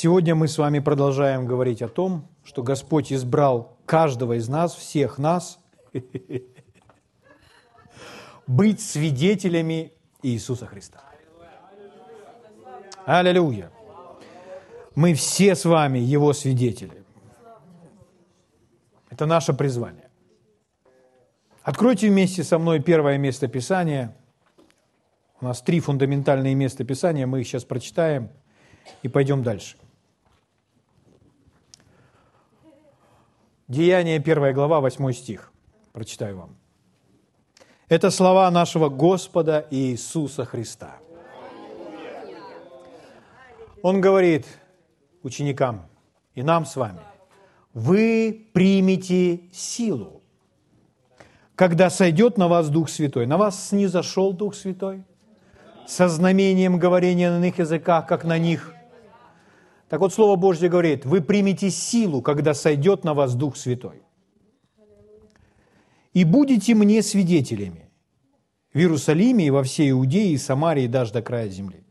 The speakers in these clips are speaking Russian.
Сегодня мы с вами продолжаем говорить о том, что Господь избрал каждого из нас, всех нас, быть свидетелями Иисуса Христа. Аллилуйя! Мы все с вами Его свидетели. Это наше призвание. Откройте вместе со мной первое место Писания. У нас три фундаментальные места Писания, мы их сейчас прочитаем и пойдем дальше. Деяние, первая глава, 8 стих. Прочитаю вам. Это слова нашего Господа Иисуса Христа. Он говорит ученикам и нам с вами, вы примете силу, когда сойдет на вас Дух Святой. На вас снизошел Дух Святой со знамением говорения на иных языках, как на них – так вот, Слово Божье говорит, вы примете силу, когда сойдет на вас Дух Святой. И будете мне свидетелями в Иерусалиме и во всей Иудее и Самарии и даже до края земли.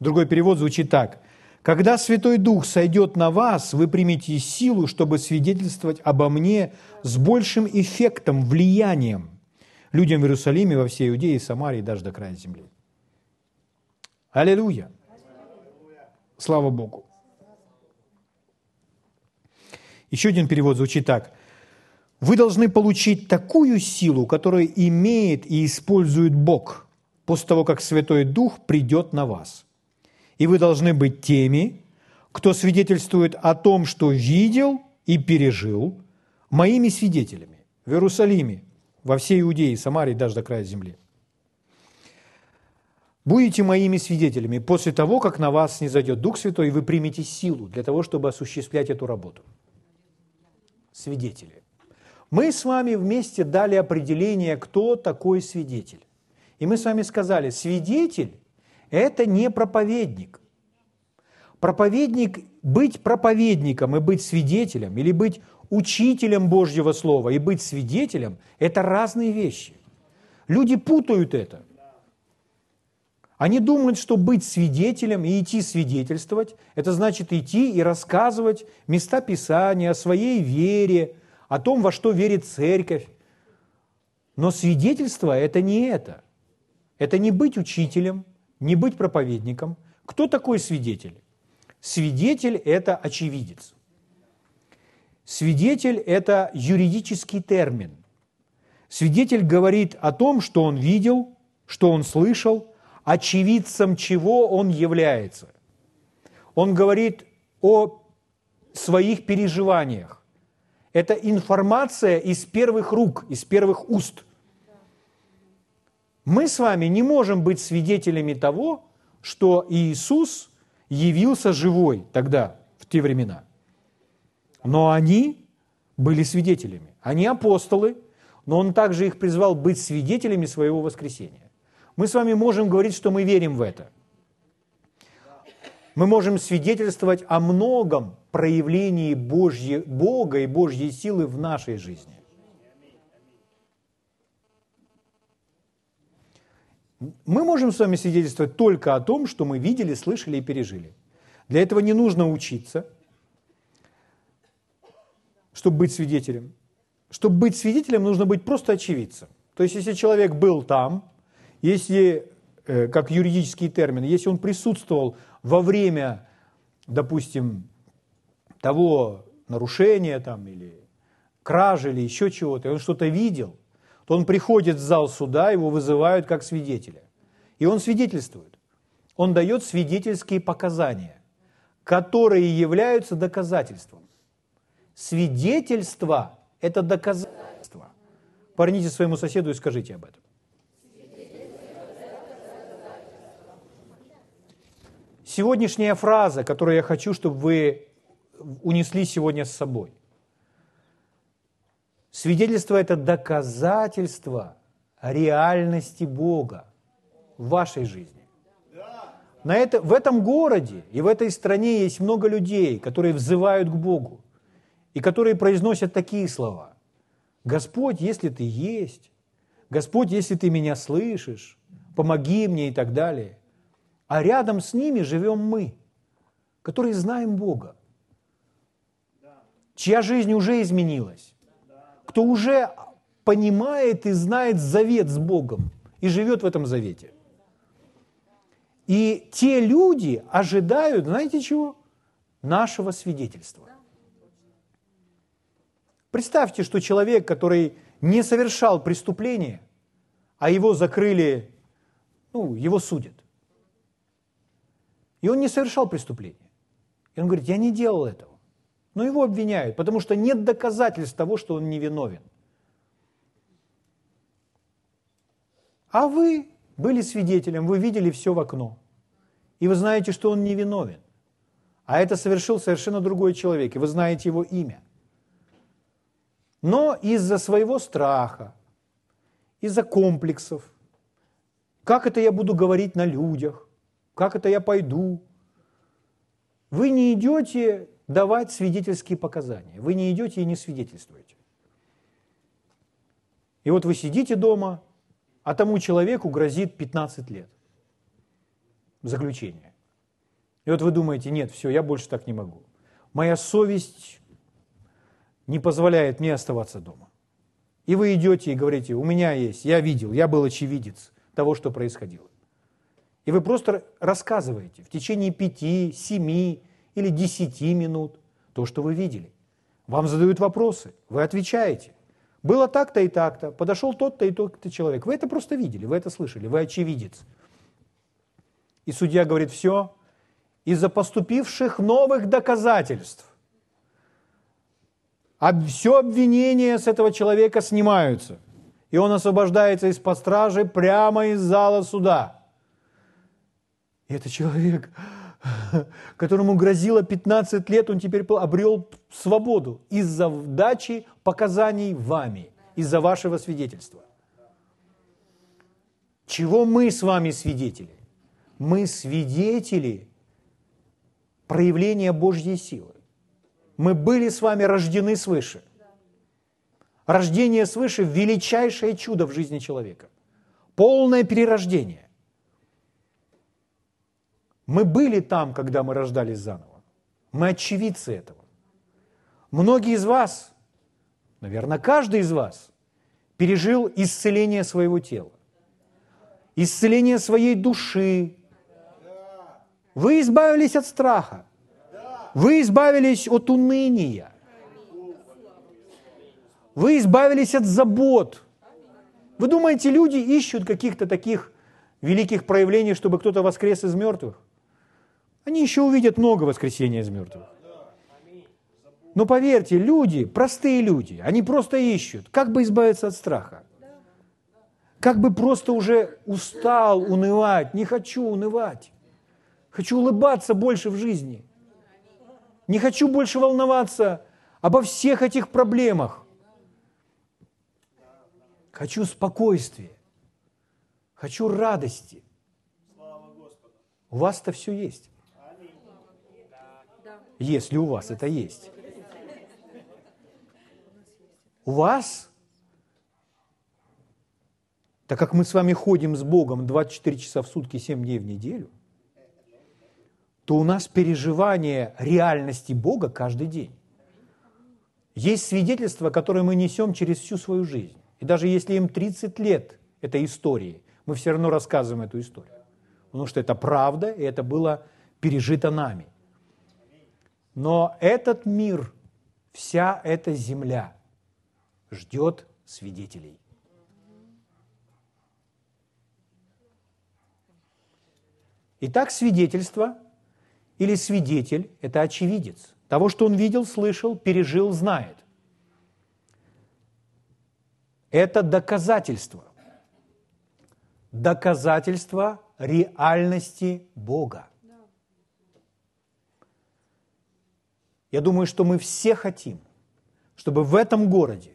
Другой перевод звучит так. Когда Святой Дух сойдет на вас, вы примете силу, чтобы свидетельствовать обо мне с большим эффектом, влиянием людям в Иерусалиме, во всей Иудее и Самарии и даже до края земли. Аллилуйя! Слава Богу. Еще один перевод звучит так. Вы должны получить такую силу, которую имеет и использует Бог после того, как Святой Дух придет на вас. И вы должны быть теми, кто свидетельствует о том, что видел и пережил, моими свидетелями в Иерусалиме, во всей Иудее, Самарии, даже до края земли будете моими свидетелями после того, как на вас не зайдет Дух Святой, и вы примете силу для того, чтобы осуществлять эту работу. Свидетели. Мы с вами вместе дали определение, кто такой свидетель. И мы с вами сказали, свидетель – это не проповедник. Проповедник, быть проповедником и быть свидетелем, или быть учителем Божьего Слова и быть свидетелем – это разные вещи. Люди путают это – они думают, что быть свидетелем и идти свидетельствовать, это значит идти и рассказывать места Писания о своей вере, о том, во что верит церковь. Но свидетельство – это не это. Это не быть учителем, не быть проповедником. Кто такой свидетель? Свидетель – это очевидец. Свидетель – это юридический термин. Свидетель говорит о том, что он видел, что он слышал – очевидцем чего он является. Он говорит о своих переживаниях. Это информация из первых рук, из первых уст. Мы с вами не можем быть свидетелями того, что Иисус явился живой тогда, в те времена. Но они были свидетелями. Они апостолы, но Он также их призвал быть свидетелями своего воскресения. Мы с вами можем говорить, что мы верим в это. Мы можем свидетельствовать о многом проявлении Божьей, Бога и Божьей силы в нашей жизни. Мы можем с вами свидетельствовать только о том, что мы видели, слышали и пережили. Для этого не нужно учиться, чтобы быть свидетелем. Чтобы быть свидетелем, нужно быть просто очевидцем. То есть, если человек был там, если, э, как юридический термин, если он присутствовал во время, допустим, того нарушения там, или кражи, или еще чего-то, и он что-то видел, то он приходит в зал суда, его вызывают как свидетеля. И он свидетельствует. Он дает свидетельские показания, которые являются доказательством. Свидетельство – это доказательство. Парните своему соседу и скажите об этом. Сегодняшняя фраза, которую я хочу, чтобы вы унесли сегодня с собой. Свидетельство – это доказательство реальности Бога в вашей жизни. На это, в этом городе и в этой стране есть много людей, которые взывают к Богу и которые произносят такие слова. «Господь, если Ты есть, Господь, если Ты меня слышишь, помоги мне» и так далее – а рядом с ними живем мы. которые знаем Бога, чья жизнь уже изменилась, кто уже понимает и знает завет с Богом и живет в этом завете. И те люди ожидают, знаете чего? Нашего свидетельства. Представьте, что человек, который не совершал преступление, а его закрыли, ну, его судят. И он не совершал преступление. И он говорит, я не делал этого. Но его обвиняют, потому что нет доказательств того, что он невиновен. А вы были свидетелем, вы видели все в окно. И вы знаете, что он невиновен. А это совершил совершенно другой человек, и вы знаете его имя. Но из-за своего страха, из-за комплексов, как это я буду говорить на людях, как это я пойду, вы не идете давать свидетельские показания, вы не идете и не свидетельствуете. И вот вы сидите дома, а тому человеку грозит 15 лет заключения. И вот вы думаете, нет, все, я больше так не могу. Моя совесть не позволяет мне оставаться дома. И вы идете и говорите, у меня есть, я видел, я был очевидец того, что происходило. И вы просто рассказываете в течение пяти, семи или десяти минут то, что вы видели. Вам задают вопросы, вы отвечаете. Было так-то и так-то, подошел тот-то и тот-то человек. Вы это просто видели, вы это слышали, вы очевидец. И судья говорит, все, из-за поступивших новых доказательств все обвинения с этого человека снимаются, и он освобождается из-под стражи прямо из зала суда. И это человек, которому грозило 15 лет, он теперь обрел свободу из-за дачи показаний вами, из-за вашего свидетельства. Чего мы с вами свидетели? Мы свидетели проявления Божьей силы. Мы были с вами рождены свыше. Рождение свыше – величайшее чудо в жизни человека. Полное перерождение. Мы были там, когда мы рождались заново. Мы очевидцы этого. Многие из вас, наверное, каждый из вас, пережил исцеление своего тела, исцеление своей души. Вы избавились от страха. Вы избавились от уныния. Вы избавились от забот. Вы думаете, люди ищут каких-то таких великих проявлений, чтобы кто-то воскрес из мертвых? Они еще увидят много воскресения из мертвых. Но поверьте, люди, простые люди, они просто ищут, как бы избавиться от страха. Как бы просто уже устал унывать, не хочу унывать. Хочу улыбаться больше в жизни. Не хочу больше волноваться обо всех этих проблемах. Хочу спокойствия. Хочу радости. У вас это все есть. Если у вас это есть. У вас, так как мы с вами ходим с Богом 24 часа в сутки, 7 дней в неделю – то у нас переживание реальности Бога каждый день. Есть свидетельства, которые мы несем через всю свою жизнь. И даже если им 30 лет этой истории, мы все равно рассказываем эту историю. Потому что это правда, и это было пережито нами. Но этот мир, вся эта земля ждет свидетелей. Итак, свидетельство или свидетель – это очевидец. Того, что он видел, слышал, пережил, знает. Это доказательство. Доказательство реальности Бога. Я думаю, что мы все хотим, чтобы в этом городе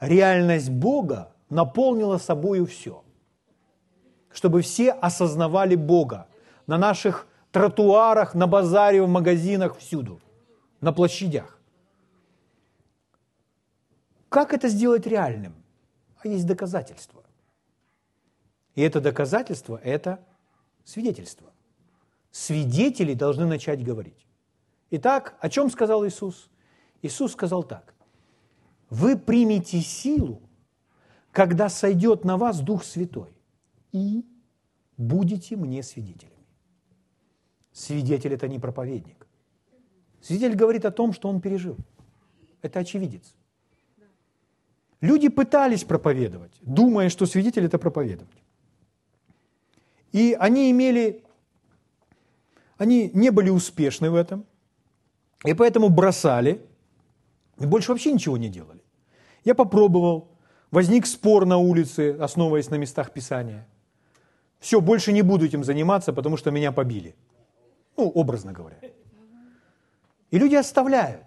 реальность Бога наполнила собою все. Чтобы все осознавали Бога на наших тротуарах, на базаре, в магазинах, всюду, на площадях. Как это сделать реальным? А есть доказательства. И это доказательство – это свидетельство. свидетели должны начать говорить. Итак, о чем сказал Иисус? Иисус сказал так. Вы примете силу, когда сойдет на вас Дух Святой, и будете мне свидетелями. Свидетель – это не проповедник. Свидетель говорит о том, что он пережил. Это очевидец. Люди пытались проповедовать, думая, что свидетель – это проповедовать. И они имели, они не были успешны в этом, и поэтому бросали, и больше вообще ничего не делали. Я попробовал, возник спор на улице, основываясь на местах Писания. Все, больше не буду этим заниматься, потому что меня побили. Ну, образно говоря. И люди оставляют,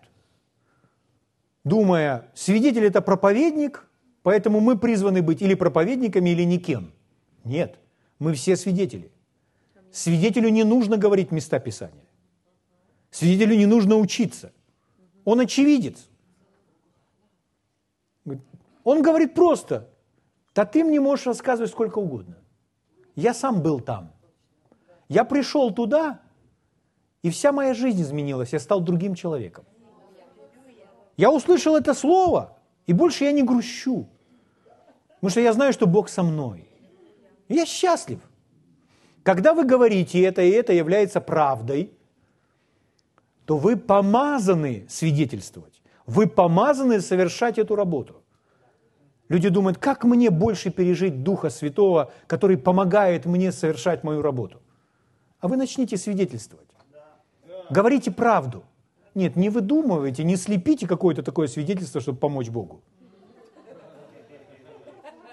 думая, свидетель – это проповедник, поэтому мы призваны быть или проповедниками, или никем. Нет, мы все свидетели. Свидетелю не нужно говорить места Писания. Свидетелю не нужно учиться. Он очевидец. Он говорит просто, да ты мне можешь рассказывать сколько угодно. Я сам был там. Я пришел туда, и вся моя жизнь изменилась, я стал другим человеком. Я услышал это слово, и больше я не грущу. Потому что я знаю, что Бог со мной. Я счастлив. Когда вы говорите, это и это является правдой, то вы помазаны свидетельствовать. Вы помазаны совершать эту работу. Люди думают, как мне больше пережить Духа Святого, который помогает мне совершать мою работу. А вы начните свидетельствовать. Говорите правду. Нет, не выдумывайте, не слепите какое-то такое свидетельство, чтобы помочь Богу.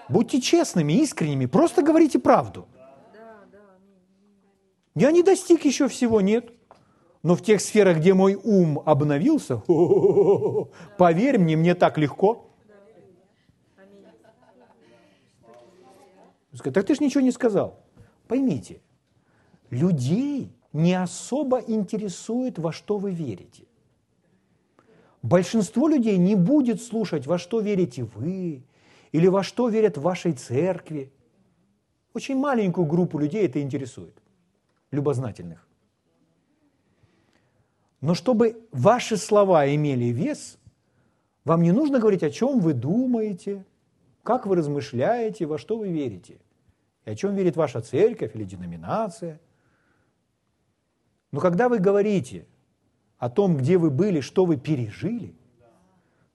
Будьте честными, искренними, просто говорите правду. Я не достиг еще всего, нет. Но в тех сферах, где мой ум обновился, поверь мне, мне так легко. Так ты же ничего не сказал. Поймите, людей не особо интересует, во что вы верите. Большинство людей не будет слушать, во что верите вы, или во что верят в вашей церкви. Очень маленькую группу людей это интересует, любознательных. Но чтобы ваши слова имели вес, вам не нужно говорить, о чем вы думаете, как вы размышляете, во что вы верите? И о чем верит ваша церковь или деноминация? Но когда вы говорите о том, где вы были, что вы пережили,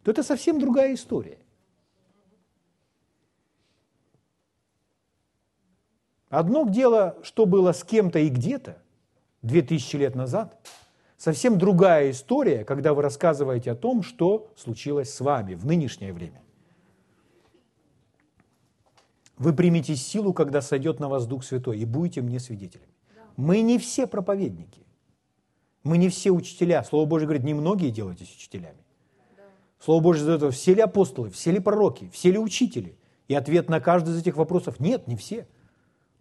то это совсем другая история. Одно дело, что было с кем-то и где-то две тысячи лет назад, совсем другая история, когда вы рассказываете о том, что случилось с вами в нынешнее время. Вы примете силу, когда сойдет на вас Дух Святой, и будете мне свидетелями. Мы не все проповедники. Мы не все учителя. Слово Божье говорит, не многие делайтесь учителями. Слово Божье задает, все ли апостолы, все ли пророки, все ли учители? И ответ на каждый из этих вопросов – нет, не все.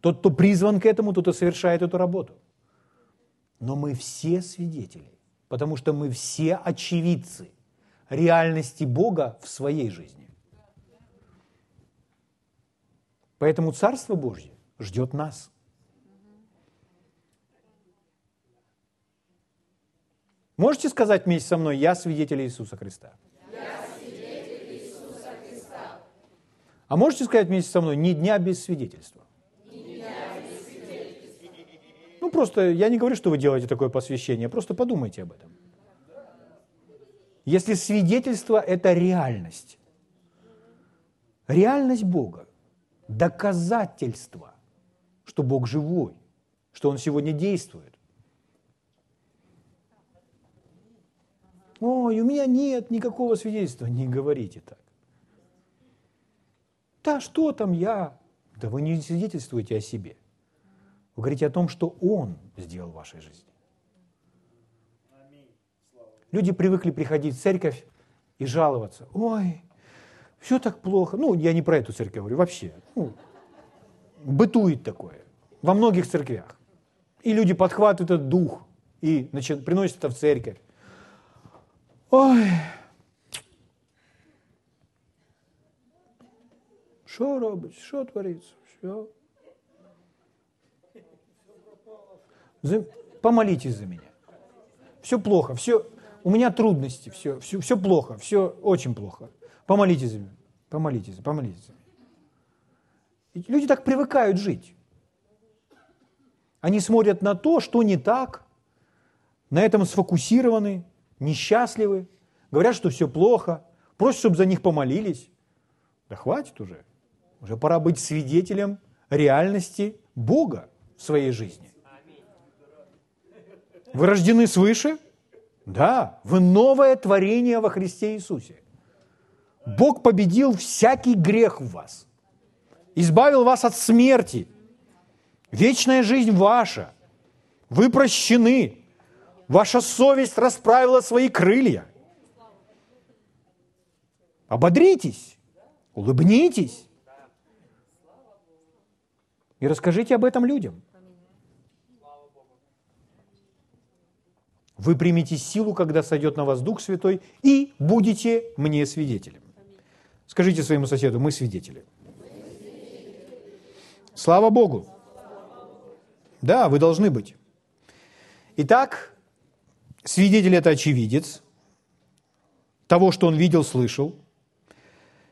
Тот, кто призван к этому, тот и совершает эту работу. Но мы все свидетели, потому что мы все очевидцы реальности Бога в своей жизни. Поэтому Царство Божье ждет нас. Можете сказать вместе со мной, я свидетель Иисуса Христа? Я свидетель Иисуса Христа. А можете сказать вместе со мной, ни дня без свидетельства? Ни дня без свидетельства. Ну, просто я не говорю, что вы делаете такое посвящение, просто подумайте об этом. Если свидетельство – это реальность, реальность Бога, доказательство, что Бог живой, что Он сегодня действует. Ой, у меня нет никакого свидетельства. Не говорите так. Да что там я? Да вы не свидетельствуете о себе. Вы говорите о том, что Он сделал в вашей жизни. Люди привыкли приходить в церковь и жаловаться. Ой, все так плохо. Ну, я не про эту церковь говорю, вообще. Ну, бытует такое во многих церквях. И люди подхватывают этот дух и значит, приносят это в церковь. Ой, що робить, що твориться, що? Помолитесь за меня. Все плохо, все, у меня трудности, все, все, все плохо, все очень плохо. Помолитесь за меня, помолитесь, помолитесь за меня. И люди так привыкают жить. Они смотрят на то, что не так, на этом сфокусированы, несчастливы, говорят, что все плохо, просят, чтобы за них помолились. Да хватит уже. Уже пора быть свидетелем реальности Бога в своей жизни. Вы рождены свыше? Да, вы новое творение во Христе Иисусе. Бог победил всякий грех в вас, избавил вас от смерти. Вечная жизнь ваша. Вы прощены. Ваша совесть расправила свои крылья. Ободритесь, улыбнитесь и расскажите об этом людям. Вы примете силу, когда сойдет на вас Дух Святой, и будете мне свидетелем. Скажите своему соседу, мы свидетели. Слава Богу. Да, вы должны быть. Итак, свидетель – это очевидец того, что он видел, слышал.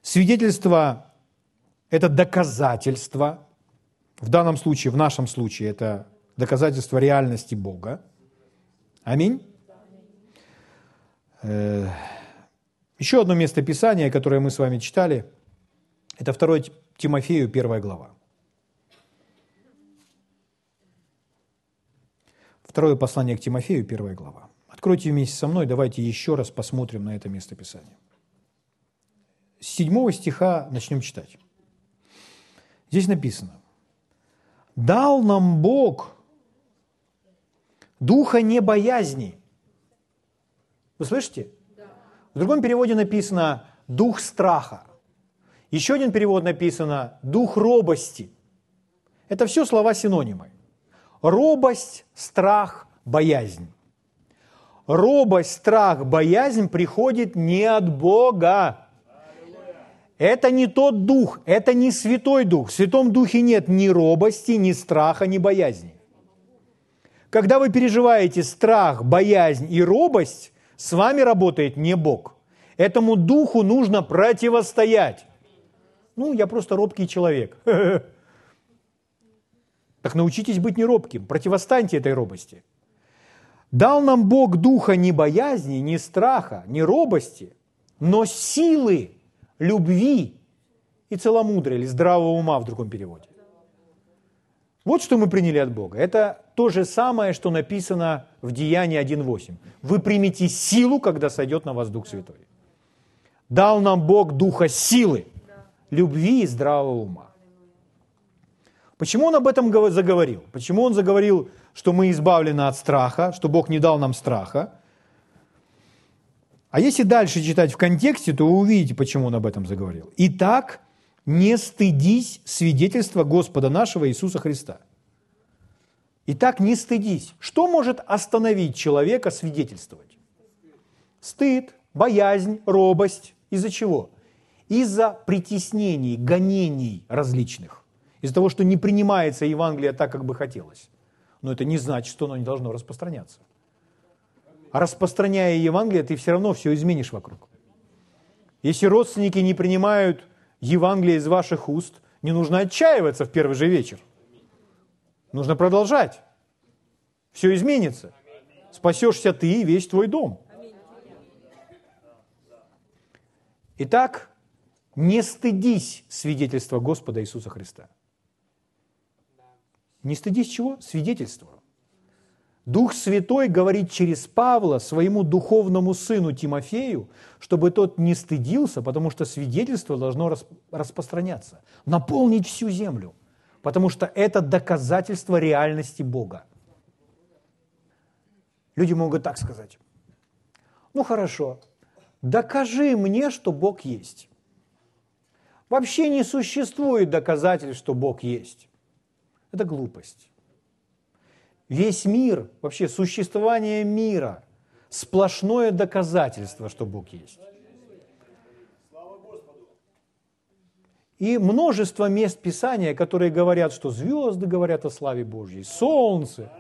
Свидетельство – это доказательство. В данном случае, в нашем случае, это доказательство реальности Бога. Аминь. Э, еще одно место Писания, которое мы с вами читали, это 2 Тимофею, 1 глава. Второе послание к Тимофею, 1 глава. Откройте вместе со мной, давайте еще раз посмотрим на это место Писания. С 7 стиха начнем читать. Здесь написано. «Дал нам Бог духа не боязни». Вы слышите? В другом переводе написано «дух страха». Еще один перевод написано «дух робости». Это все слова-синонимы. Робость, страх, боязнь. Робость, страх, боязнь приходит не от Бога. Это не тот дух, это не Святой Дух. В Святом Духе нет ни робости, ни страха, ни боязни. Когда вы переживаете страх, боязнь и робость, с вами работает не Бог. Этому духу нужно противостоять. Ну, я просто робкий человек. Так научитесь быть неробким, противостаньте этой робости. Дал нам Бог духа не боязни, не страха, не робости, но силы, любви и целомудрия, или здравого ума в другом переводе. Вот что мы приняли от Бога. Это то же самое, что написано в Деянии 1.8. Вы примете силу, когда сойдет на вас Дух Святой. Дал нам Бог духа силы, любви и здравого ума. Почему он об этом заговорил? Почему он заговорил, что мы избавлены от страха, что Бог не дал нам страха? А если дальше читать в контексте, то вы увидите, почему он об этом заговорил. Итак, не стыдись свидетельства Господа нашего Иисуса Христа. Итак, не стыдись. Что может остановить человека свидетельствовать? Стыд, боязнь, робость. Из-за чего? Из-за притеснений, гонений различных из-за того, что не принимается Евангелие так, как бы хотелось. Но это не значит, что оно не должно распространяться. А распространяя Евангелие, ты все равно все изменишь вокруг. Если родственники не принимают Евангелие из ваших уст, не нужно отчаиваться в первый же вечер. Нужно продолжать. Все изменится. Спасешься ты и весь твой дом. Итак, не стыдись свидетельства Господа Иисуса Христа. Не стыдись чего? Свидетельства. Дух Святой говорит через Павла своему духовному сыну Тимофею, чтобы тот не стыдился, потому что свидетельство должно распространяться, наполнить всю землю, потому что это доказательство реальности Бога. Люди могут так сказать. Ну хорошо, докажи мне, что Бог есть. Вообще не существует доказательств, что Бог есть. Это глупость. Весь мир, вообще существование мира, сплошное доказательство, что Бог есть. И множество мест Писания, которые говорят, что звезды говорят о славе Божьей, солнце.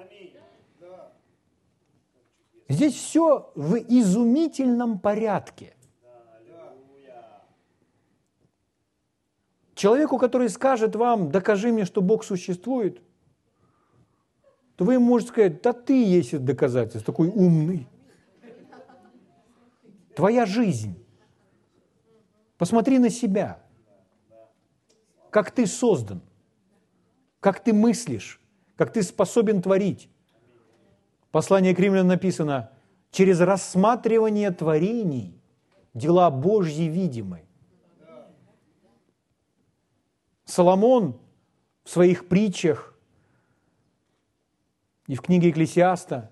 Здесь все в изумительном порядке. Человеку, который скажет вам, докажи мне, что Бог существует, то вы ему можете сказать, да ты есть доказательство, такой умный. Твоя жизнь. Посмотри на себя. Как ты создан. Как ты мыслишь. Как ты способен творить. Послание к римлянам написано, через рассматривание творений дела Божьи видимы. Соломон в своих притчах и в книге Екклесиаста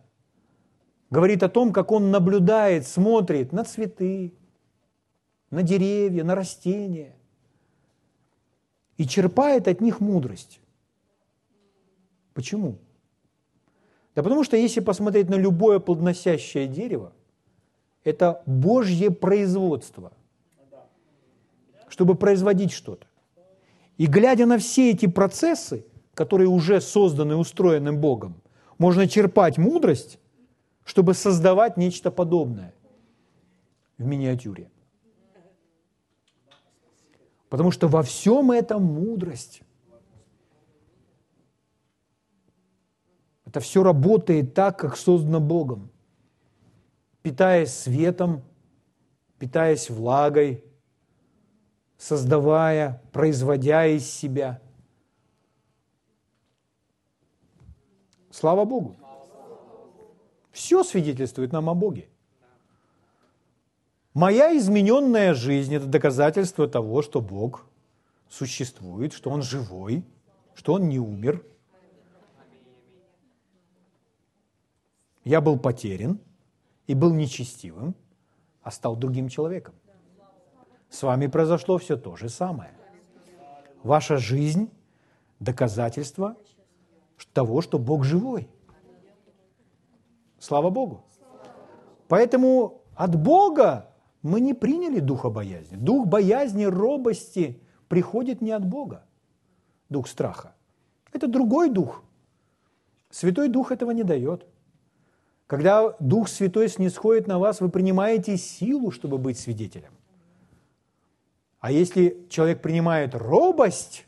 говорит о том, как он наблюдает, смотрит на цветы, на деревья, на растения и черпает от них мудрость. Почему? Да потому что если посмотреть на любое плодоносящее дерево, это Божье производство, чтобы производить что-то. И глядя на все эти процессы, которые уже созданы, устроены Богом, можно черпать мудрость, чтобы создавать нечто подобное в миниатюре. Потому что во всем этом мудрость. Это все работает так, как создано Богом. Питаясь светом, питаясь влагой, создавая, производя из себя. Слава Богу. Все свидетельствует нам о Боге. Моя измененная жизнь – это доказательство того, что Бог существует, что Он живой, что Он не умер. Я был потерян и был нечестивым, а стал другим человеком. С вами произошло все то же самое. Ваша жизнь – доказательство того, что Бог живой. Слава Богу. Поэтому от Бога мы не приняли духа боязни. Дух боязни, робости приходит не от Бога. Дух страха. Это другой дух. Святой Дух этого не дает. Когда Дух Святой снисходит на вас, вы принимаете силу, чтобы быть свидетелем. А если человек принимает робость,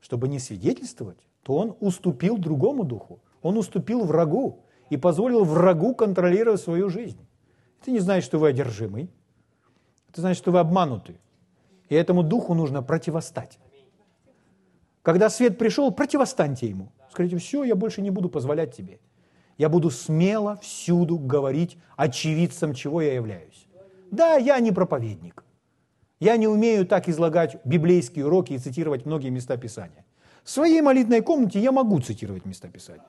чтобы не свидетельствовать, то он уступил другому духу. Он уступил врагу и позволил врагу контролировать свою жизнь. Это не значит, что вы одержимый. Это значит, что вы обмануты. И этому духу нужно противостать. Когда свет пришел, противостаньте ему. Скажите, все, я больше не буду позволять тебе. Я буду смело всюду говорить очевидцем, чего я являюсь. Да, я не проповедник. Я не умею так излагать библейские уроки и цитировать многие места Писания. В своей молитвенной комнате я могу цитировать места Писания.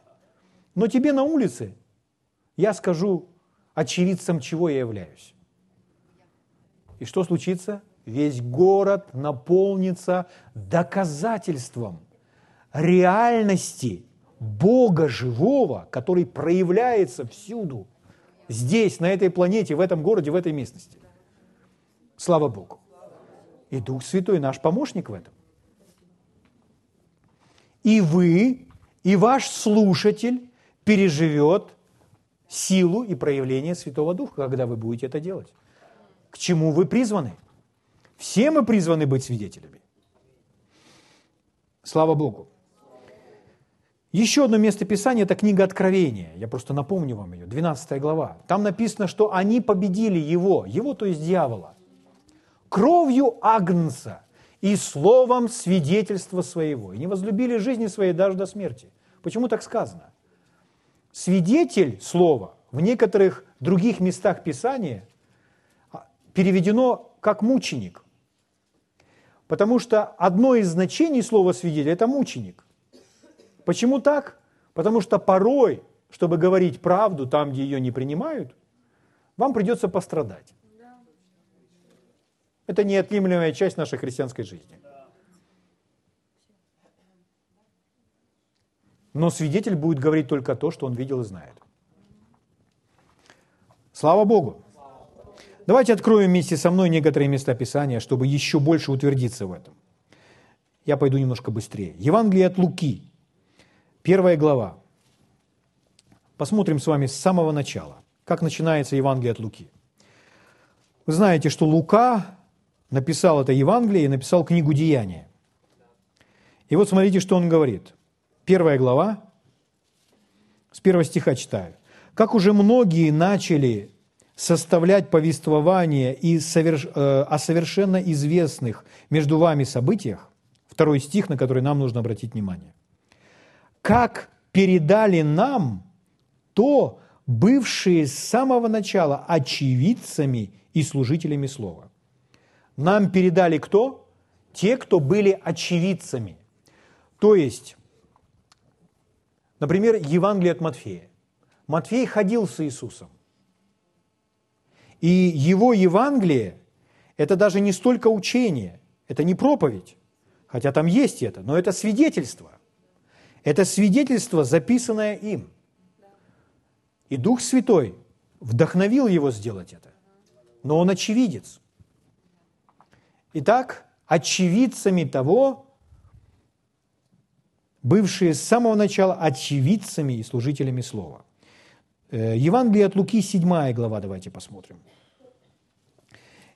Но тебе на улице я скажу очевидцем, чего я являюсь. И что случится? Весь город наполнится доказательством реальности Бога живого, который проявляется всюду, здесь, на этой планете, в этом городе, в этой местности. Слава Богу. И Дух Святой наш помощник в этом. И вы, и ваш слушатель переживет силу и проявление Святого Духа, когда вы будете это делать. К чему вы призваны? Все мы призваны быть свидетелями. Слава Богу. Еще одно место Писания – это книга Откровения. Я просто напомню вам ее, 12 глава. Там написано, что они победили его, его, то есть дьявола, кровью Агнца и словом свидетельства своего. И не возлюбили жизни своей даже до смерти. Почему так сказано? Свидетель слова в некоторых других местах Писания переведено как мученик. Потому что одно из значений слова свидетель – это мученик. Почему так? Потому что порой, чтобы говорить правду там, где ее не принимают, вам придется пострадать. Это неотъемлемая часть нашей христианской жизни. Но свидетель будет говорить только то, что он видел и знает. Слава Богу! Давайте откроем вместе со мной некоторые места Писания, чтобы еще больше утвердиться в этом. Я пойду немножко быстрее. Евангелие от Луки, первая глава. Посмотрим с вами с самого начала. как начинается Евангелие от Луки. Вы знаете, что Лука написал это Евангелие и написал книгу «Деяния». И вот смотрите, что он говорит. Первая глава, с первого стиха читаю. «Как уже многие начали составлять повествование и соверш... Э, о совершенно известных между вами событиях, второй стих, на который нам нужно обратить внимание, как передали нам то, бывшие с самого начала очевидцами и служителями Слова. Нам передали кто? Те, кто были очевидцами. То есть, например, Евангелие от Матфея. Матфей ходил с Иисусом. И его Евангелие – это даже не столько учение, это не проповедь, хотя там есть это, но это свидетельство. Это свидетельство, записанное им. И Дух Святой вдохновил его сделать это. Но он очевидец. Итак, очевидцами того, бывшие с самого начала очевидцами и служителями Слова. Э, Евангелие от Луки, 7 глава, давайте посмотрим.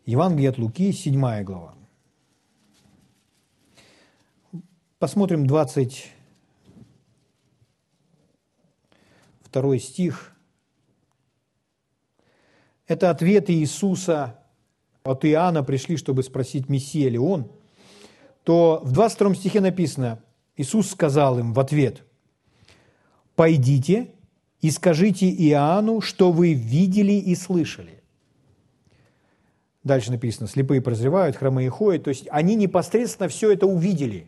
Евангелие от Луки, 7 глава. Посмотрим 22 стих. Это ответы Иисуса от Иоанна пришли, чтобы спросить, Мессия ли он. То в 22 стихе написано, Иисус сказал им в ответ, «Пойдите и скажите Иоанну, что вы видели и слышали». Дальше написано, слепые прозревают, хромые ходят. То есть они непосредственно все это увидели.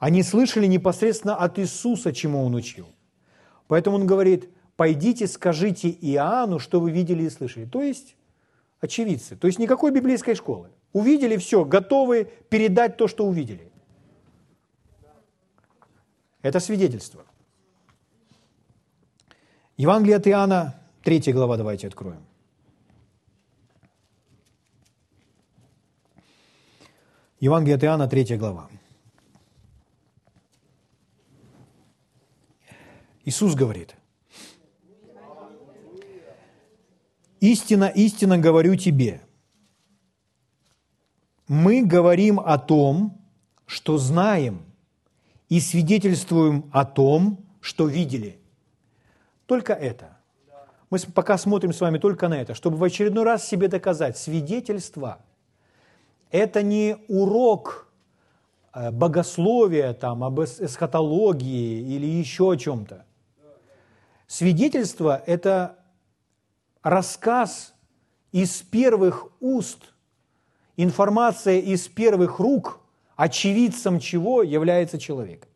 Они слышали непосредственно от Иисуса, чему Он учил. Поэтому Он говорит, пойдите, скажите Иоанну, что вы видели и слышали. То есть очевидцы. То есть никакой библейской школы. Увидели все, готовы передать то, что увидели. Это свидетельство. Евангелие от Иоанна, 3 глава, давайте откроем. Евангелие от Иоанна, 3 глава. Иисус говорит, «Истина, истинно говорю тебе, мы говорим о том, что знаем, и свидетельствуем о том, что видели». Только это. Мы пока смотрим с вами только на это, чтобы в очередной раз себе доказать, свидетельство – это не урок э, богословия, там, об эсхатологии или еще о чем-то. Свидетельство – это рассказ из первых уст, информация из первых рук, очевидцем чего является человек.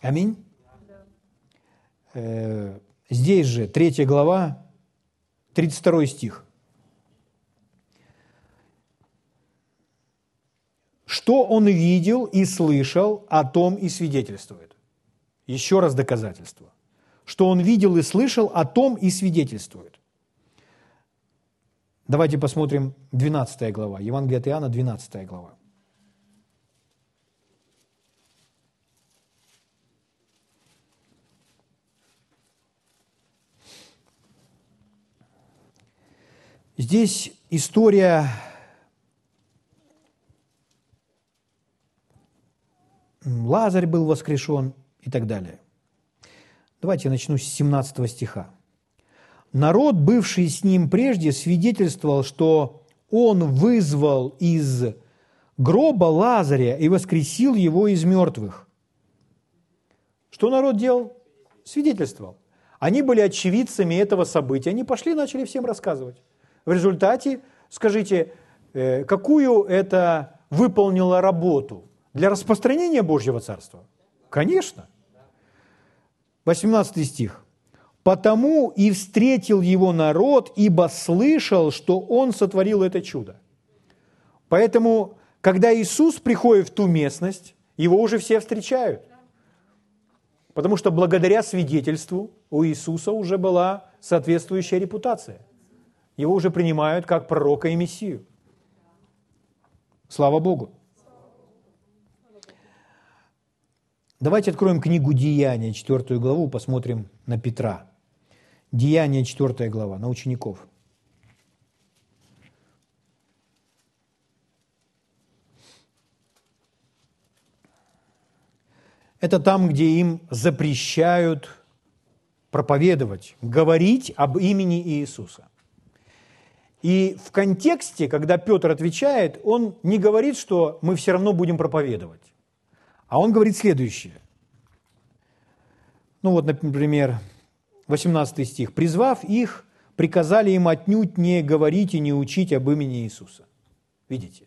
Аминь. Э, здесь же, 3 глава, 32 стих. Что он видел и слышал, о том и свидетельствует. Еще раз доказательство. Что он видел и слышал, о том и свидетельствует. Давайте посмотрим 12 глава, Евангелие от Иоанна, 12 глава. Здесь история Лазарь был воскрешен и так далее. Давайте я начну с 17 стиха. Народ, бывший с ним прежде, свидетельствовал, что он вызвал из гроба Лазаря и воскресил его из мертвых. Что народ делал? Свидетельствовал. Они были очевидцами этого события. Они пошли и начали всем рассказывать. В результате, скажите, э, какую это выполнило работу? Для распространения Божьего Царства? Конечно. 18 стих. «Потому и встретил его народ, ибо слышал, что он сотворил это чудо». Поэтому, когда Иисус приходит в ту местность, его уже все встречают. Потому что благодаря свидетельству у Иисуса уже была соответствующая репутация. Его уже принимают как пророка и Мессию. Слава Богу. Давайте откроем книгу Деяния, 4 главу, посмотрим на Петра. Деяние, 4 глава, на учеников. Это там, где им запрещают проповедовать, говорить об имени Иисуса. И в контексте, когда Петр отвечает, он не говорит, что мы все равно будем проповедовать, а он говорит следующее. Ну вот, например, 18 стих. «Призвав их, приказали им отнюдь не говорить и не учить об имени Иисуса». Видите?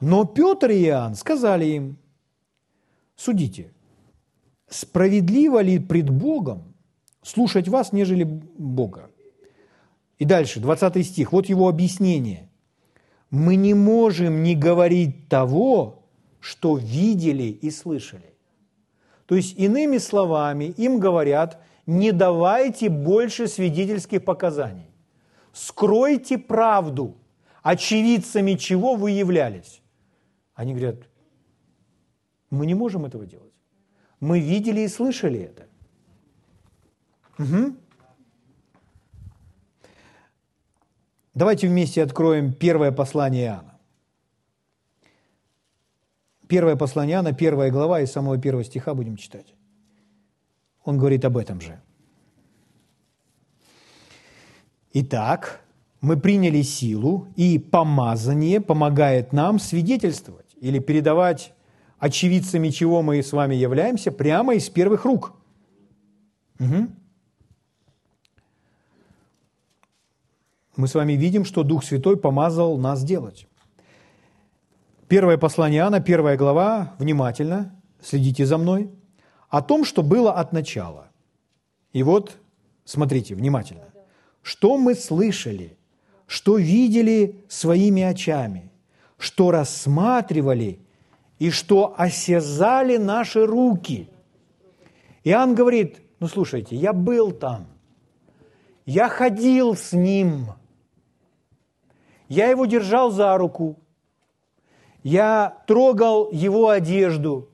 Но Петр и Иоанн сказали им, судите, справедливо ли пред Богом слушать вас, нежели Бога? И дальше, 20 стих, вот его объяснение. Мы не можем не говорить того, что видели и слышали. То есть, иными словами, им говорят, не давайте больше свидетельских показаний. Скройте правду, очевидцами чего вы являлись. Они говорят, мы не можем этого делать. Мы видели и слышали это. Угу. Давайте вместе откроем первое послание Иоанна. Первое послание Иоанна, первая глава, и самого первого стиха будем читать. Он говорит об этом же. Итак, мы приняли силу, и помазание помогает нам свидетельствовать или передавать очевидцами, чего мы с вами являемся, прямо из первых рук. Угу. Мы с вами видим, что Дух Святой помазал нас делать. Первое послание Иоанна, первая глава, внимательно, следите за мной, о том, что было от начала. И вот, смотрите, внимательно. Что мы слышали, что видели своими очами, что рассматривали и что осязали наши руки. Иоанн говорит, ну слушайте, я был там, я ходил с ним, я его держал за руку, я трогал его одежду,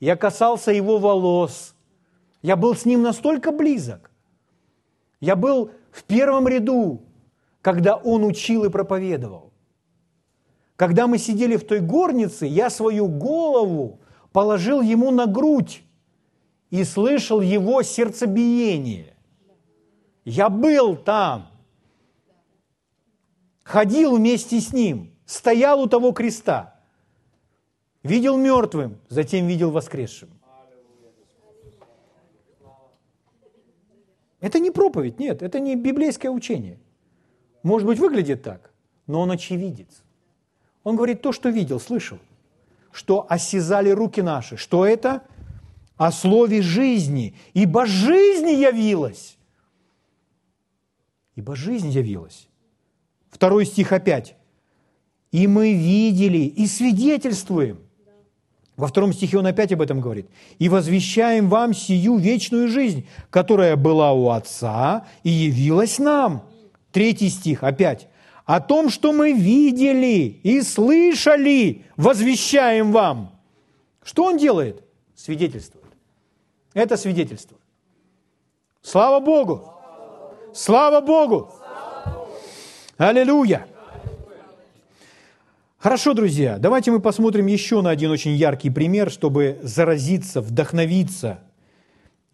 я касался его волос, я был с ним настолько близок, я был в первом ряду, когда он учил и проповедовал. Когда мы сидели в той горнице, я свою голову положил ему на грудь и слышал его сердцебиение. Я был там, ходил вместе с ним, стоял у того креста, видел мертвым, затем видел воскресшим. Это не проповедь, нет, это не библейское учение. Может быть, выглядит так, но он очевидец. Он говорит то, что видел, слышал, что осязали руки наши. Что это? О слове жизни. Ибо жизнь явилась. Ибо жизнь явилась. Второй стих опять. И мы видели и свидетельствуем. Во втором стихе он опять об этом говорит. «И возвещаем вам сию вечную жизнь, которая была у Отца и явилась нам». Третий стих опять о том, что мы видели и слышали, возвещаем вам. Что он делает? Свидетельствует. Это свидетельство. Слава Богу! Слава Богу! Аллилуйя! Хорошо, друзья, давайте мы посмотрим еще на один очень яркий пример, чтобы заразиться, вдохновиться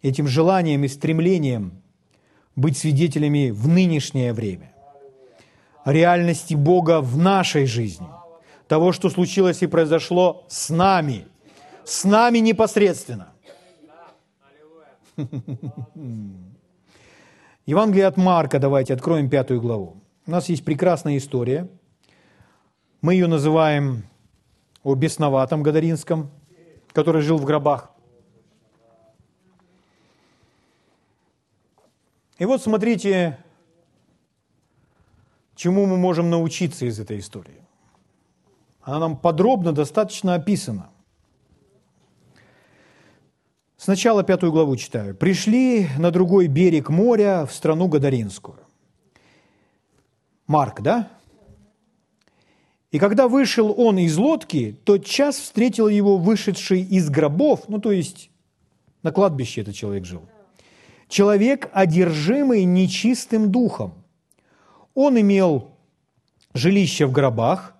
этим желанием и стремлением быть свидетелями в нынешнее время реальности Бога в нашей жизни, того, что случилось и произошло с нами, с нами непосредственно. Евангелие от Марка, давайте откроем пятую главу. У нас есть прекрасная история. Мы ее называем о бесноватом Гадаринском, который жил в гробах. И вот смотрите, чему мы можем научиться из этой истории. Она нам подробно достаточно описана. Сначала пятую главу читаю. «Пришли на другой берег моря в страну Гадаринскую». Марк, да? И когда вышел он из лодки, тот час встретил его вышедший из гробов, ну то есть на кладбище этот человек жил. Человек, одержимый нечистым духом. Он имел жилище в гробах,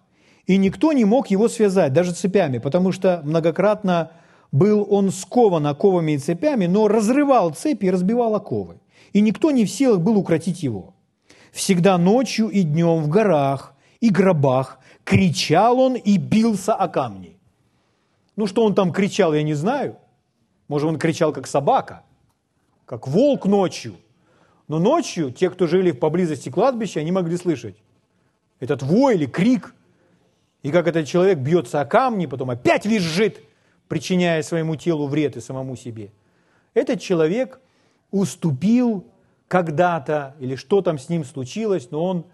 и никто не мог его связать, даже цепями, потому что многократно был он скован оковами и цепями, но разрывал цепи и разбивал оковы. И никто не в силах был укротить его. Всегда ночью и днем в горах и гробах кричал он и бился о камни. Ну, что он там кричал, я не знаю. Может, он кричал, как собака, как волк ночью. Но ночью те, кто жили поблизости кладбища, они могли слышать этот вой или крик. И как этот человек бьется о камни, потом опять визжит, причиняя своему телу вред и самому себе. Этот человек уступил когда-то, или что там с ним случилось, но он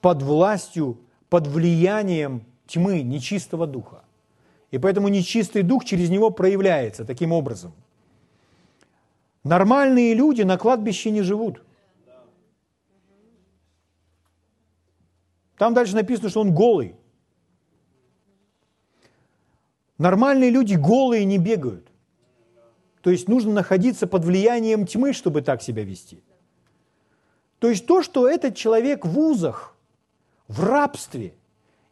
под властью, под влиянием тьмы, нечистого духа. И поэтому нечистый дух через него проявляется таким образом. Нормальные люди на кладбище не живут. Там дальше написано, что он голый. Нормальные люди голые не бегают. То есть нужно находиться под влиянием тьмы, чтобы так себя вести. То есть то, что этот человек в узах, в рабстве,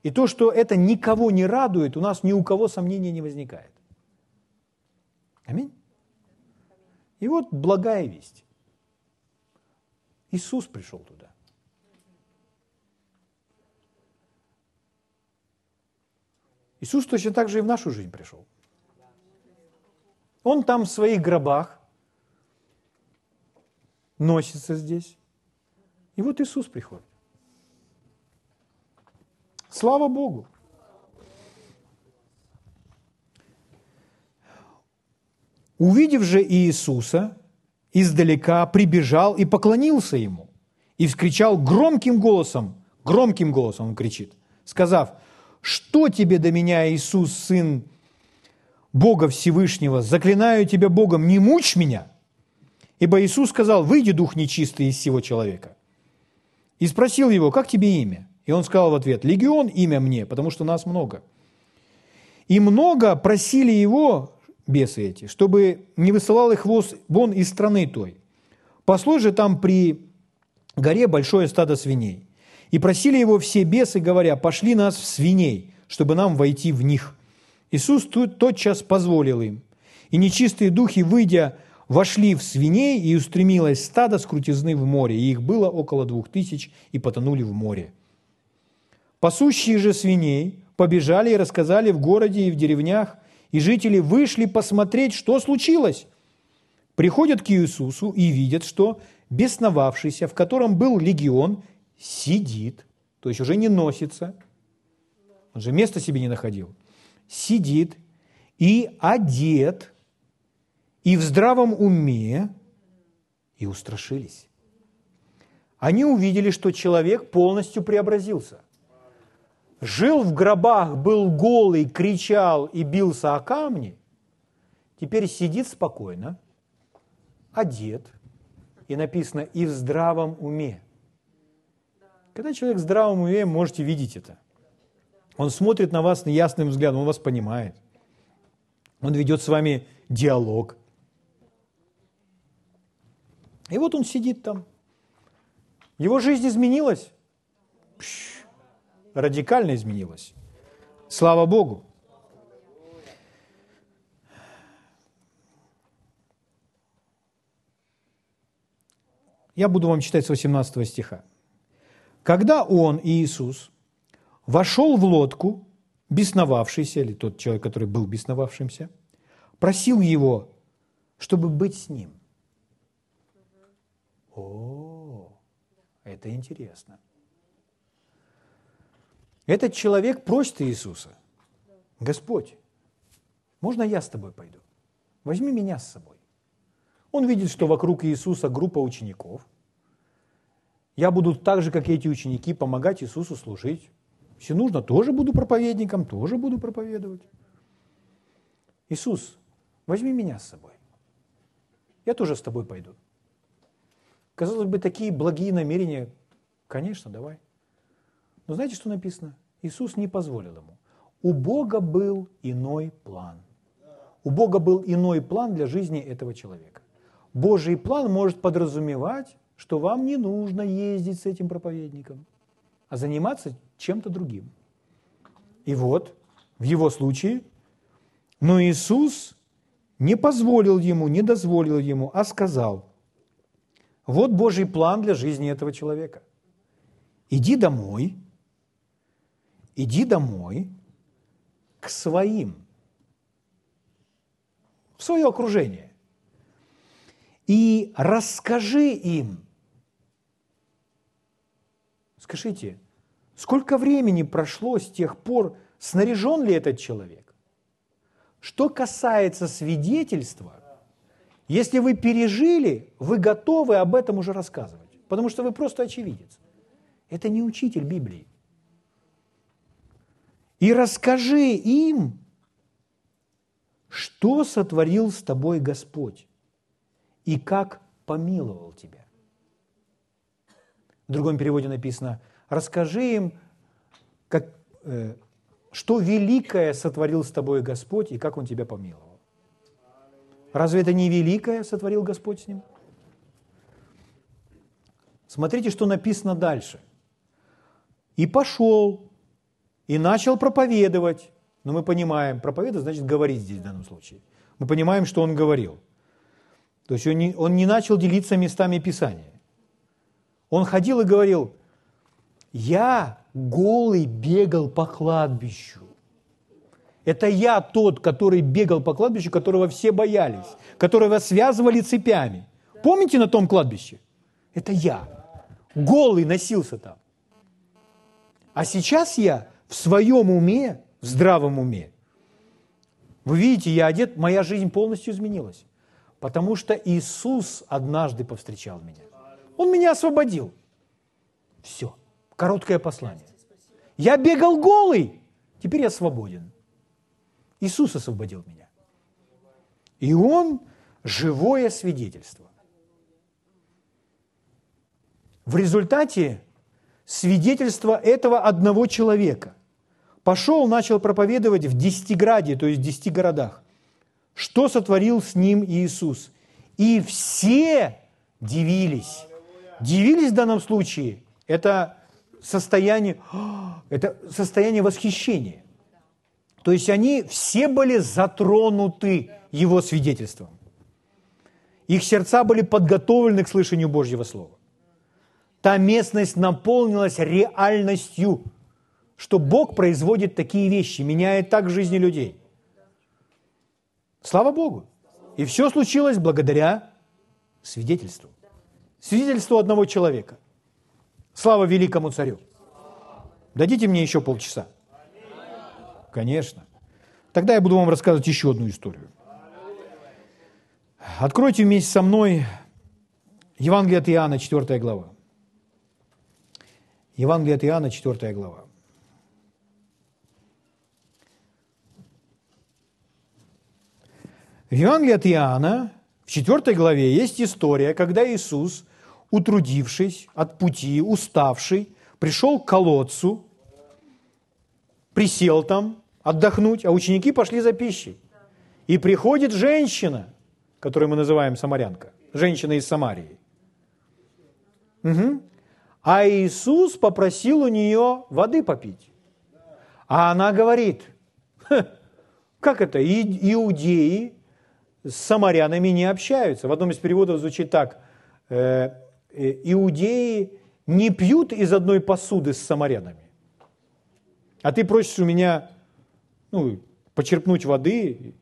и то, что это никого не радует, у нас ни у кого сомнения не возникает. Аминь. И вот благая весть. Иисус пришел туда. Иисус точно так же и в нашу жизнь пришел. Он там в своих гробах носится здесь. И вот Иисус приходит. Слава Богу! Увидев же Иисуса, издалека прибежал и поклонился Ему. И вскричал громким голосом, громким голосом он кричит, сказав, «Что тебе до меня, Иисус, Сын Бога Всевышнего? Заклинаю тебя Богом, не мучь меня!» Ибо Иисус сказал, «Выйди, дух нечистый из всего человека». И спросил его, как тебе имя? И он сказал в ответ, легион имя мне, потому что нас много. И много просили его, бесы эти, чтобы не высылал их вон из страны той. Пасло же там при горе большое стадо свиней. И просили его все бесы, говоря, пошли нас в свиней, чтобы нам войти в них. Иисус тут тотчас позволил им. И нечистые духи, выйдя вошли в свиней, и устремилось стадо с крутизны в море, и их было около двух тысяч, и потонули в море. Пасущие же свиней побежали и рассказали в городе и в деревнях, и жители вышли посмотреть, что случилось. Приходят к Иисусу и видят, что бесновавшийся, в котором был легион, сидит, то есть уже не носится, он же места себе не находил, сидит и одет – и в здравом уме, и устрашились. Они увидели, что человек полностью преобразился. Жил в гробах, был голый, кричал и бился о камни, теперь сидит спокойно, одет, и написано «и в здравом уме». Когда человек в здравом уме, можете видеть это. Он смотрит на вас ясным взглядом, он вас понимает. Он ведет с вами диалог – и вот он сидит там. Его жизнь изменилась. Пш, радикально изменилась. Слава Богу. Я буду вам читать с 18 стиха. Когда он, Иисус, вошел в лодку, бесновавшийся, или тот человек, который был бесновавшимся, просил его, чтобы быть с ним. О, это интересно. Этот человек просит Иисуса, Господь, можно я с тобой пойду? Возьми меня с собой. Он видит, что вокруг Иисуса группа учеников. Я буду так же, как и эти ученики, помогать Иисусу служить. Если нужно, тоже буду проповедником, тоже буду проповедовать. Иисус, возьми меня с собой. Я тоже с тобой пойду. Казалось бы, такие благие намерения, конечно, давай. Но знаете, что написано? Иисус не позволил ему. У Бога был иной план. У Бога был иной план для жизни этого человека. Божий план может подразумевать, что вам не нужно ездить с этим проповедником, а заниматься чем-то другим. И вот, в его случае, но Иисус не позволил ему, не дозволил ему, а сказал, вот Божий план для жизни этого человека. Иди домой, иди домой к своим, в свое окружение, и расскажи им. Скажите, сколько времени прошло с тех пор, снаряжен ли этот человек? Что касается свидетельства, если вы пережили, вы готовы об этом уже рассказывать, потому что вы просто очевидец. Это не учитель Библии. И расскажи им, что сотворил с тобой Господь и как помиловал тебя. В другом переводе написано, расскажи им, как, э, что великое сотворил с тобой Господь и как Он тебя помиловал. Разве это не великое сотворил Господь с ним? Смотрите, что написано дальше. «И пошел, и начал проповедовать». Но мы понимаем, проповедовать значит говорить здесь в данном случае. Мы понимаем, что он говорил. То есть он не, он не начал делиться местами Писания. Он ходил и говорил, я голый бегал по кладбищу. Это я тот, который бегал по кладбищу, которого все боялись, которого связывали цепями. Помните на том кладбище? Это я. Голый носился там. А сейчас я в своем уме, в здравом уме. Вы видите, я одет, моя жизнь полностью изменилась. Потому что Иисус однажды повстречал меня. Он меня освободил. Все. Короткое послание. Я бегал голый, теперь я свободен. Иисус освободил меня. И Он живое свидетельство. В результате свидетельства этого одного человека пошел, начал проповедовать в Десятиграде, то есть в десяти городах, что сотворил с ним Иисус. И все дивились. Дивились в данном случае – это состояние, это состояние восхищения. То есть они все были затронуты его свидетельством. Их сердца были подготовлены к слышанию Божьего Слова. Та местность наполнилась реальностью, что Бог производит такие вещи, меняет так жизни людей. Слава Богу! И все случилось благодаря свидетельству. Свидетельству одного человека – Слава великому царю. Дадите мне еще полчаса? Конечно. Тогда я буду вам рассказывать еще одну историю. Откройте вместе со мной Евангелие от Иоанна, 4 глава. Евангелие от Иоанна, 4 глава. В Евангелии от Иоанна, в 4 главе, есть история, когда Иисус утрудившись от пути, уставший, пришел к колодцу, присел там отдохнуть, а ученики пошли за пищей. И приходит женщина, которую мы называем самарянка, женщина из Самарии. Угу. А Иисус попросил у нее воды попить. А она говорит, как это, иудеи с самарянами не общаются. В одном из переводов звучит так, «Э, Э, иудеи не пьют из одной посуды с самарянами. А ты просишь у меня ну, почерпнуть воды.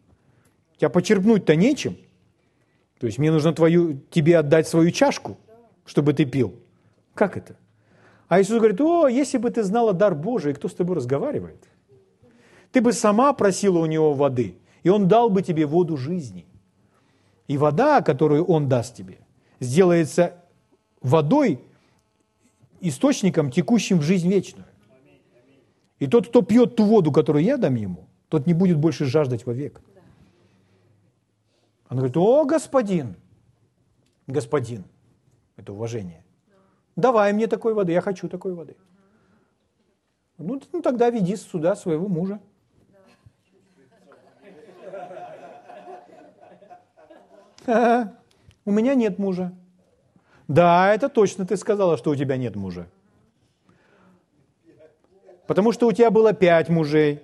Тебя почерпнуть-то нечем. То есть мне нужно твою, тебе отдать свою чашку, чтобы ты пил. Как это? А Иисус говорит, о, если бы ты знала дар Божий, кто с тобой разговаривает? Ты бы сама просила у него воды, и он дал бы тебе воду жизни. И вода, которую он даст тебе, сделается водой, источником, текущим в жизнь вечную. И тот, кто пьет ту воду, которую я дам ему, тот не будет больше жаждать вовек. Она говорит, о, господин, господин, это уважение. Давай мне такой воды, я хочу такой воды. Ну, ну тогда веди сюда своего мужа. У меня нет мужа. Да, это точно ты сказала, что у тебя нет мужа. Потому что у тебя было пять мужей.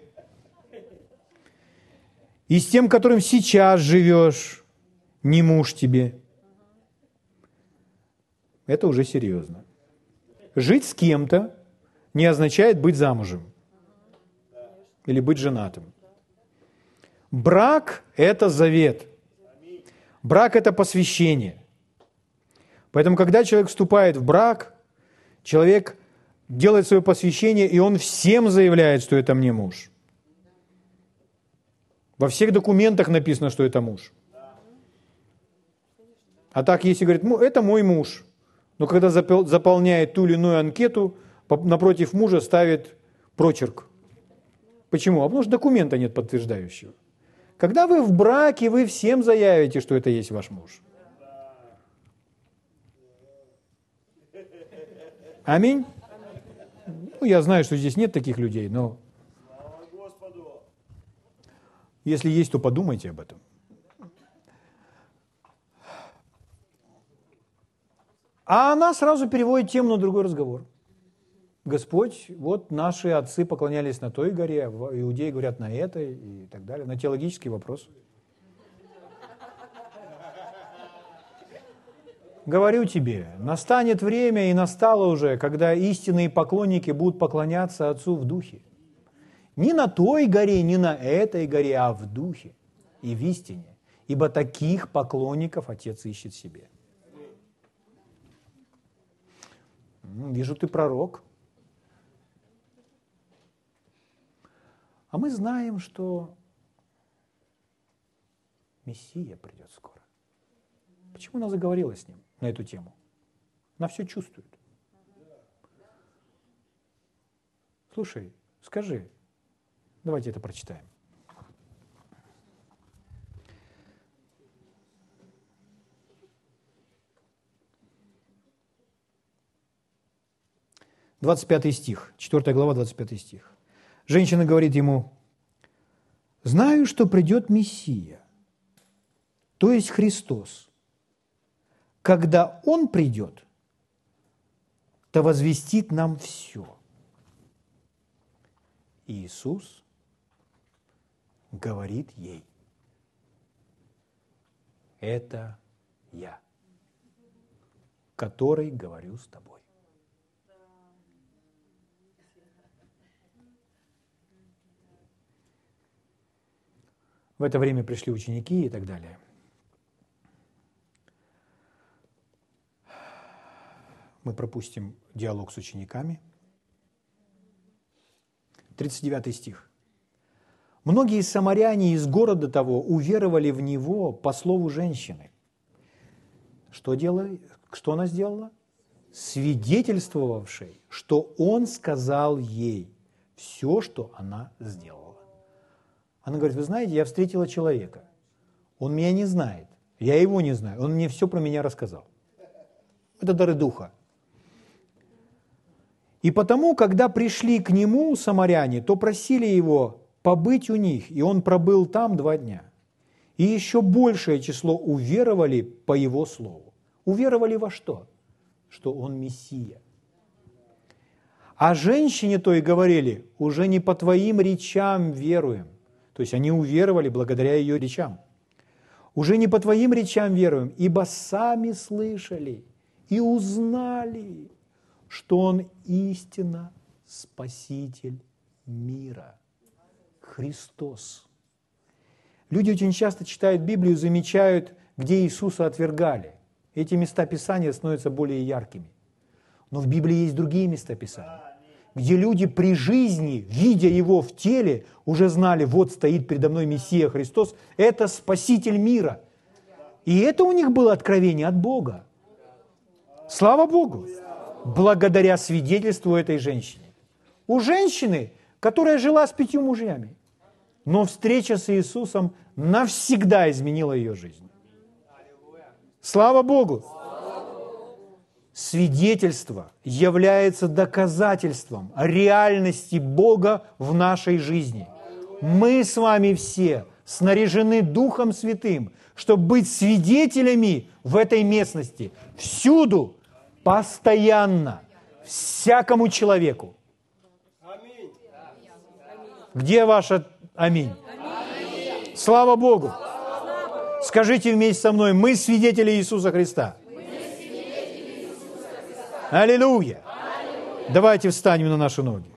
И с тем, которым сейчас живешь, не муж тебе. Это уже серьезно. Жить с кем-то не означает быть замужем или быть женатым. Брак – это завет. Брак – это посвящение. Поэтому, когда человек вступает в брак, человек делает свое посвящение, и он всем заявляет, что это мне муж. Во всех документах написано, что это муж. А так, если говорит, это мой муж, но когда заполняет ту или иную анкету, напротив мужа ставит прочерк. Почему? А потому что документа нет подтверждающего. Когда вы в браке, вы всем заявите, что это есть ваш муж. Аминь. Ну, я знаю, что здесь нет таких людей, но если есть, то подумайте об этом. А она сразу переводит тему на другой разговор. Господь, вот наши отцы поклонялись на той горе, иудеи говорят на этой и так далее, на теологический вопрос. Говорю тебе, настанет время и настало уже, когда истинные поклонники будут поклоняться Отцу в духе. Не на той горе, не на этой горе, а в духе и в истине. Ибо таких поклонников Отец ищет себе. Вижу, ты пророк. А мы знаем, что Мессия придет скоро. Почему она заговорила с ним на эту тему? Она все чувствует. Слушай, скажи, давайте это прочитаем. Двадцать пятый стих, 4 глава, 25 стих. Женщина говорит ему, знаю, что придет Мессия, то есть Христос. Когда Он придет, то возвестит нам все. Иисус говорит ей, это я, который говорю с тобой. В это время пришли ученики и так далее. Мы пропустим диалог с учениками. 39 стих. Многие самаряне из города того уверовали в него по слову женщины. Что, делали? что она сделала? Свидетельствовавшей, что он сказал ей все, что она сделала. Она говорит, вы знаете, я встретила человека. Он меня не знает, я его не знаю. Он мне все про меня рассказал. Это дары духа. И потому, когда пришли к нему самаряне, то просили его побыть у них, и он пробыл там два дня. И еще большее число уверовали по его слову. Уверовали во что? Что он Мессия. А женщине то и говорили, уже не по твоим речам веруем, то есть они уверовали благодаря ее речам. Уже не по твоим речам веруем, ибо сами слышали и узнали, что Он истинно Спаситель мира. Христос. Люди очень часто читают Библию, замечают, где Иисуса отвергали. Эти места Писания становятся более яркими. Но в Библии есть другие места Писания где люди при жизни, видя его в теле, уже знали, вот стоит передо мной Мессия Христос, это Спаситель мира. И это у них было откровение от Бога. Слава Богу! Благодаря свидетельству этой женщины. У женщины, которая жила с пятью мужьями, но встреча с Иисусом навсегда изменила ее жизнь. Слава Богу! Свидетельство является доказательством реальности Бога в нашей жизни. Мы с вами все снаряжены Духом Святым, чтобы быть свидетелями в этой местности, всюду, постоянно, всякому человеку. Где ваше аминь? Слава Богу! Скажите вместе со мной, мы свидетели Иисуса Христа. Аллилуйя! Давайте встанем на наши ноги.